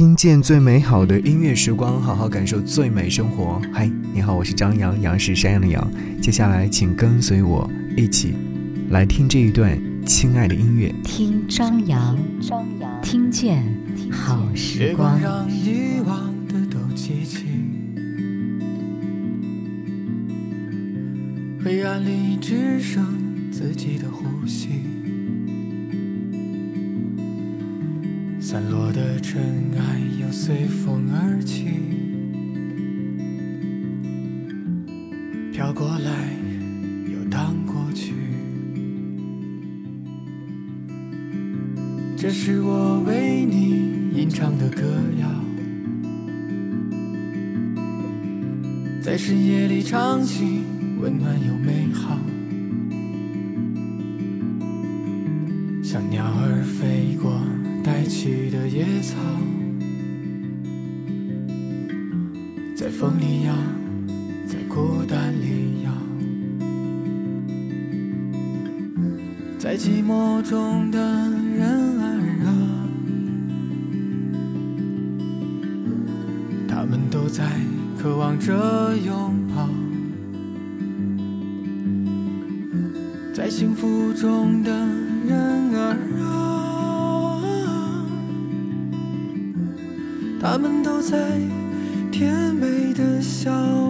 听见最美好的音乐时光，好好感受最美生活。嗨，你好，我是张扬，杨是山羊的羊。接下来，请跟随我一起来听这一段亲爱的音乐。听张扬，张扬，听见好时光。让遗忘的都记起，黑暗里只剩自己的呼吸。散落的尘埃又随风而起，飘过来又荡过去。这是我为你吟唱的歌谣，在深夜里唱起，温暖又美好，在风里摇，在孤单里摇，在寂寞中的人儿啊，他们都在渴望着拥抱，在幸福中的人儿啊。他们都在甜美的笑。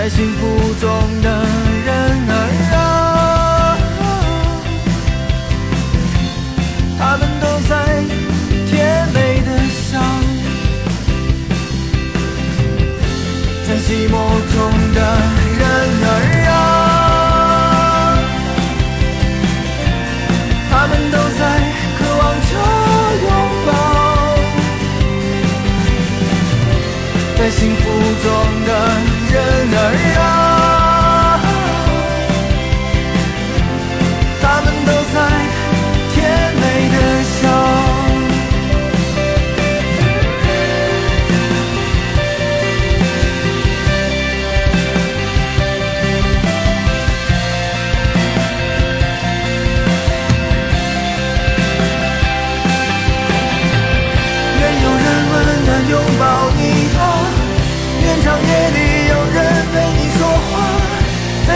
在幸福中的人儿啊，他们都在甜美的笑，在寂寞中的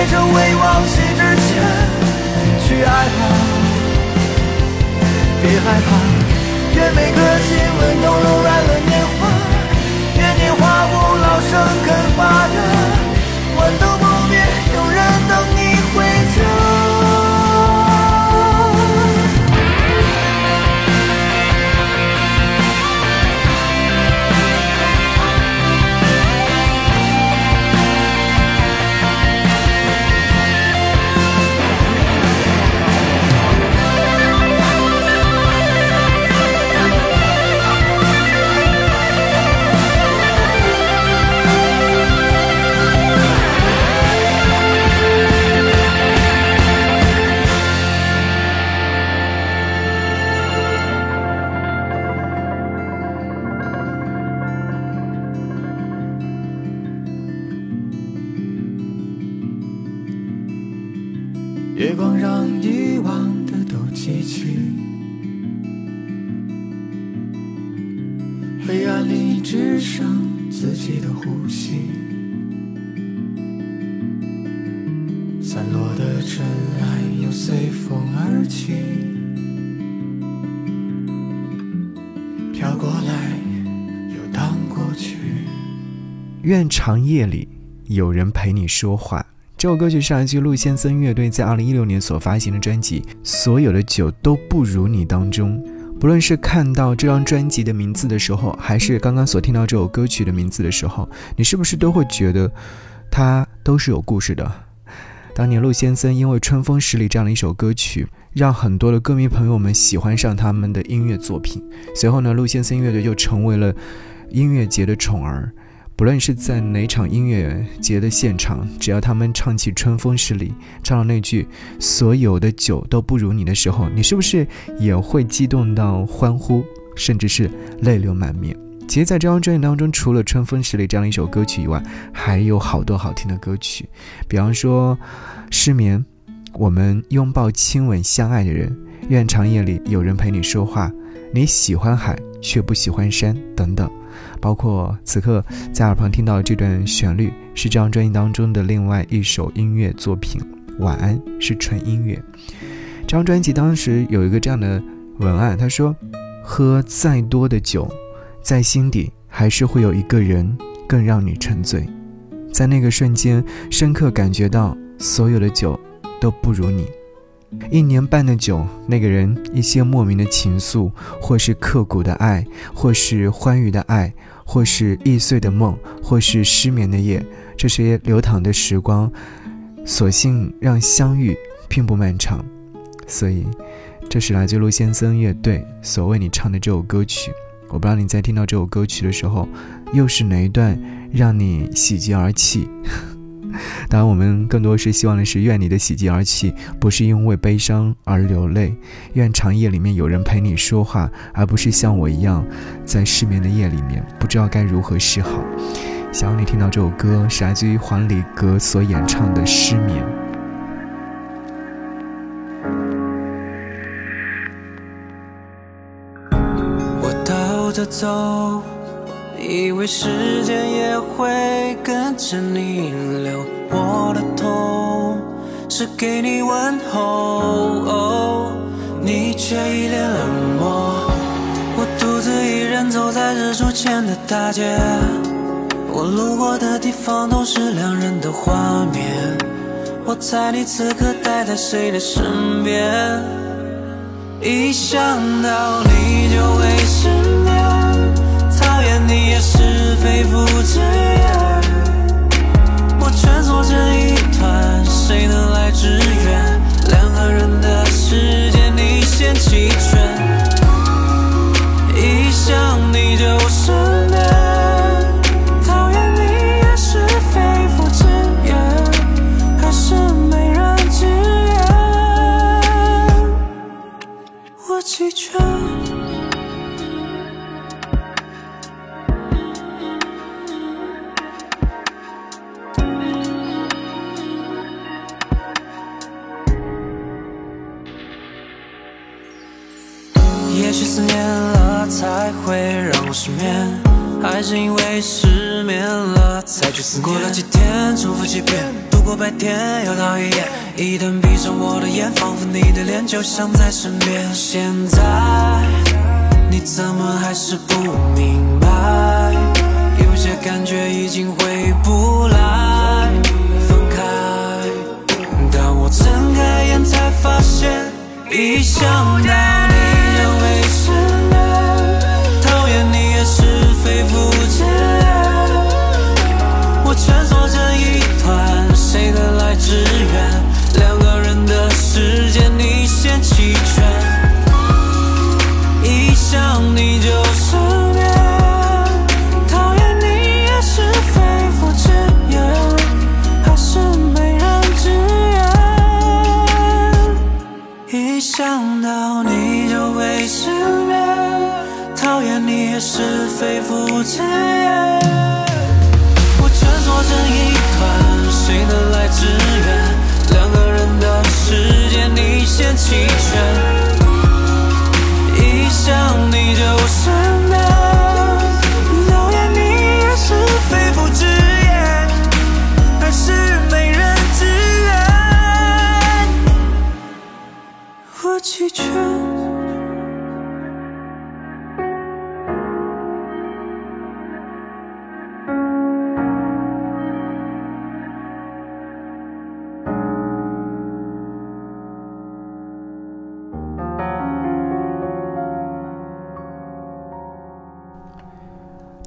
在这未忘记之前去爱吧，别害怕，愿每个亲吻都柔软了年华，愿年华不老，生根发月光让遗忘的都记起，黑暗里只剩自己的呼吸，散落的尘埃又随风而起，飘过来又荡过去。愿长夜里有人陪你说话。这首歌曲是来自陆先森乐队在二零一六年所发行的专辑《所有的酒都不如你》当中。不论是看到这张专辑的名字的时候，还是刚刚所听到这首歌曲的名字的时候，你是不是都会觉得它都是有故事的？当年陆先森因为《春风十里》这样的一首歌曲，让很多的歌迷朋友们喜欢上他们的音乐作品。随后呢，陆先森乐队就成为了音乐节的宠儿。不论是在哪场音乐节的现场，只要他们唱起《春风十里》，唱到那句“所有的酒都不如你”的时候，你是不是也会激动到欢呼，甚至是泪流满面？其实，在这张专辑当中，除了《春风十里》这样一首歌曲以外，还有好多好听的歌曲，比方说《失眠》，我们拥抱、亲吻、相爱的人，愿长夜里有人陪你说话，你喜欢海却不喜欢山，等等。包括此刻在耳旁听到这段旋律，是这张专辑当中的另外一首音乐作品。晚安是纯音乐。这张专辑当时有一个这样的文案，他说：“喝再多的酒，在心底还是会有一个人更让你沉醉，在那个瞬间，深刻感觉到所有的酒都不如你。一年半的酒，那个人一些莫名的情愫，或是刻骨的爱，或是欢愉的爱。”或是易碎的梦，或是失眠的夜，这些流淌的时光，索性让相遇并不漫长。所以，这是来自陆先森乐队所为你唱的这首歌曲。我不知道你在听到这首歌曲的时候，又是哪一段让你喜极而泣。当然，我们更多是希望的是，愿你的喜极而泣不是因为悲伤而流泪，愿长夜里面有人陪你说话，而不是像我一样，在失眠的夜里面不知道该如何是好。想要你听到这首歌，是来自于黄礼格所演唱的《失眠》。我倒着走。以为时间也会跟着你流，我的痛是给你问候，你却一脸冷漠。我独自一人走在日出前的大街，我路过的地方都是两人的画面。我猜你此刻待在谁的身边？一想到你就会失眠。你也是非复之言，我蜷缩成一团，谁能是因为失眠了才去思念？过了几天，重复几遍，度过白天又到黑夜。一旦闭上我的眼，仿佛你的脸就像在身边。现在你怎么还是不明白？有些感觉已经回不来。分开，当我睁开眼才发现，一想到。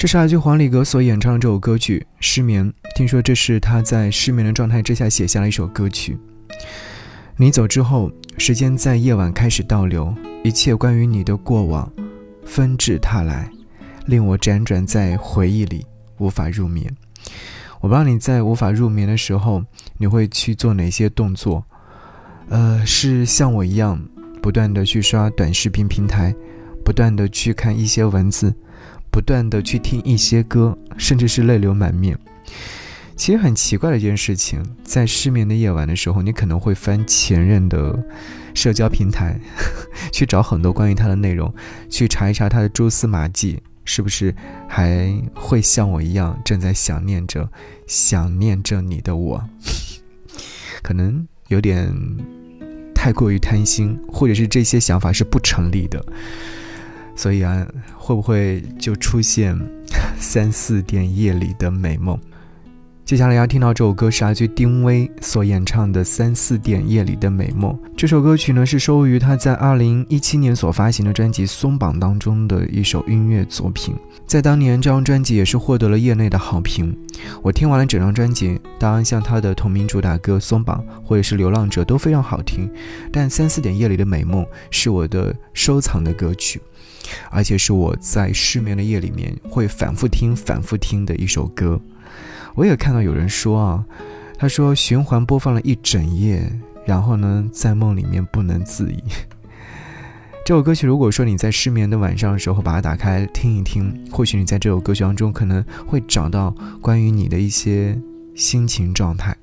是来自黄礼格所演唱的这首歌曲《失眠》。听说这是他在失眠的状态之下写下了一首歌曲。你走之后，时间在夜晚开始倒流，一切关于你的过往纷至沓来，令我辗转在回忆里无法入眠。我不知道你在无法入眠的时候，你会去做哪些动作？呃，是像我一样，不断的去刷短视频平台，不断的去看一些文字。不断的去听一些歌，甚至是泪流满面。其实很奇怪的一件事情，在失眠的夜晚的时候，你可能会翻前任的社交平台，去找很多关于他的内容，去查一查他的蛛丝马迹，是不是还会像我一样正在想念着、想念着你的我？可能有点太过于贪心，或者是这些想法是不成立的。所以啊，会不会就出现 三四点夜里的美梦？接下来要听到这首歌是来自丁薇所演唱的《三四点夜里的美梦》。这首歌曲呢是收录于他在二零一七年所发行的专辑《松绑》当中的一首音乐作品。在当年，这张专辑也是获得了业内的好评。我听完了整张专辑，当然像他的同名主打歌《松绑》或者是《流浪者》都非常好听，但《三四点夜里的美梦》是我的收藏的歌曲。而且是我在失眠的夜里面会反复听、反复听的一首歌。我也看到有人说啊，他说循环播放了一整夜，然后呢，在梦里面不能自已。这首歌曲，如果说你在失眠的晚上的时候把它打开听一听，或许你在这首歌曲当中可能会找到关于你的一些心情状态。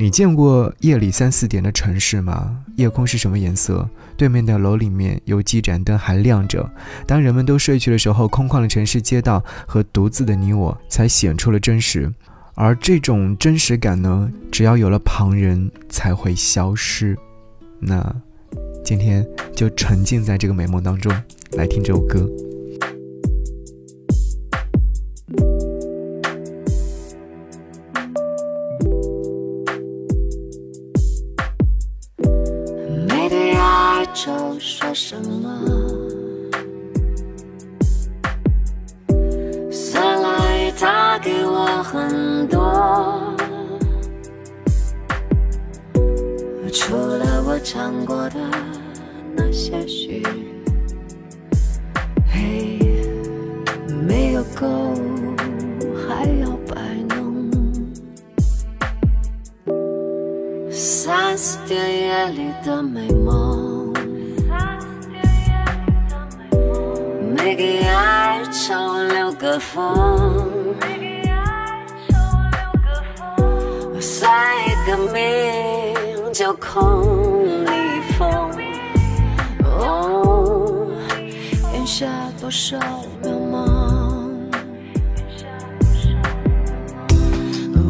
你见过夜里三四点的城市吗？夜空是什么颜色？对面的楼里面有几盏灯还亮着。当人们都睡去的时候，空旷的城市街道和独自的你我才显出了真实。而这种真实感呢，只要有了旁人才会消失。那今天就沉浸在这个美梦当中，来听这首歌。够，还要摆弄。三四点夜里的美梦。每个哀愁留个缝，算一个命就空里风。哦，咽下多少渺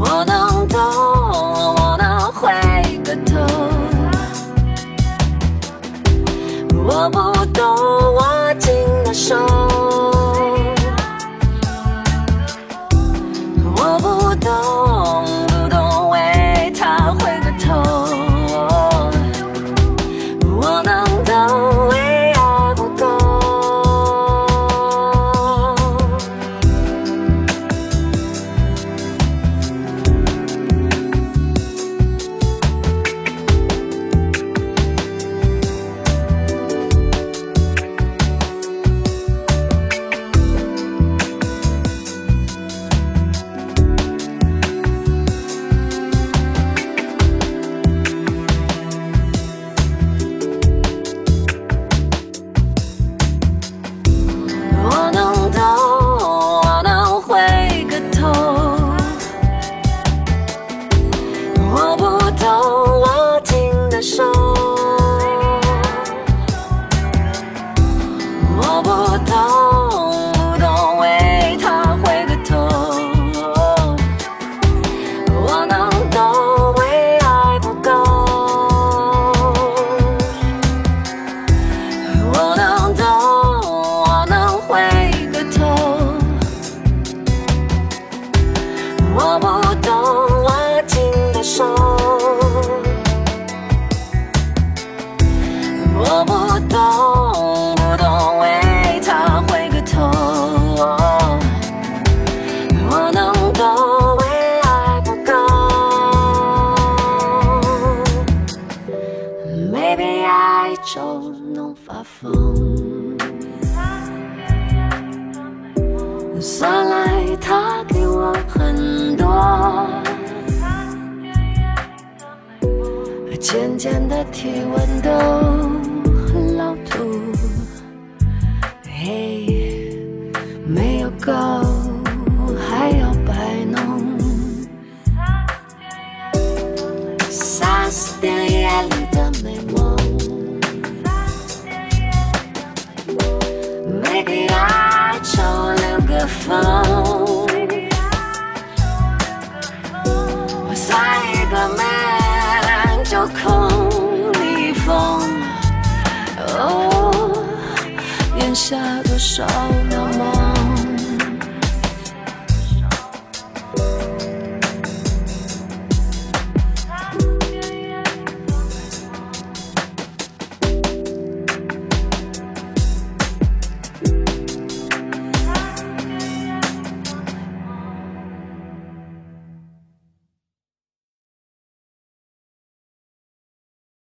我能我渐渐的体温都很老土。嘿，没有够，还要摆弄。三四点夜里的美梦，每个哀愁留个缝。空里风。哦，咽下多少。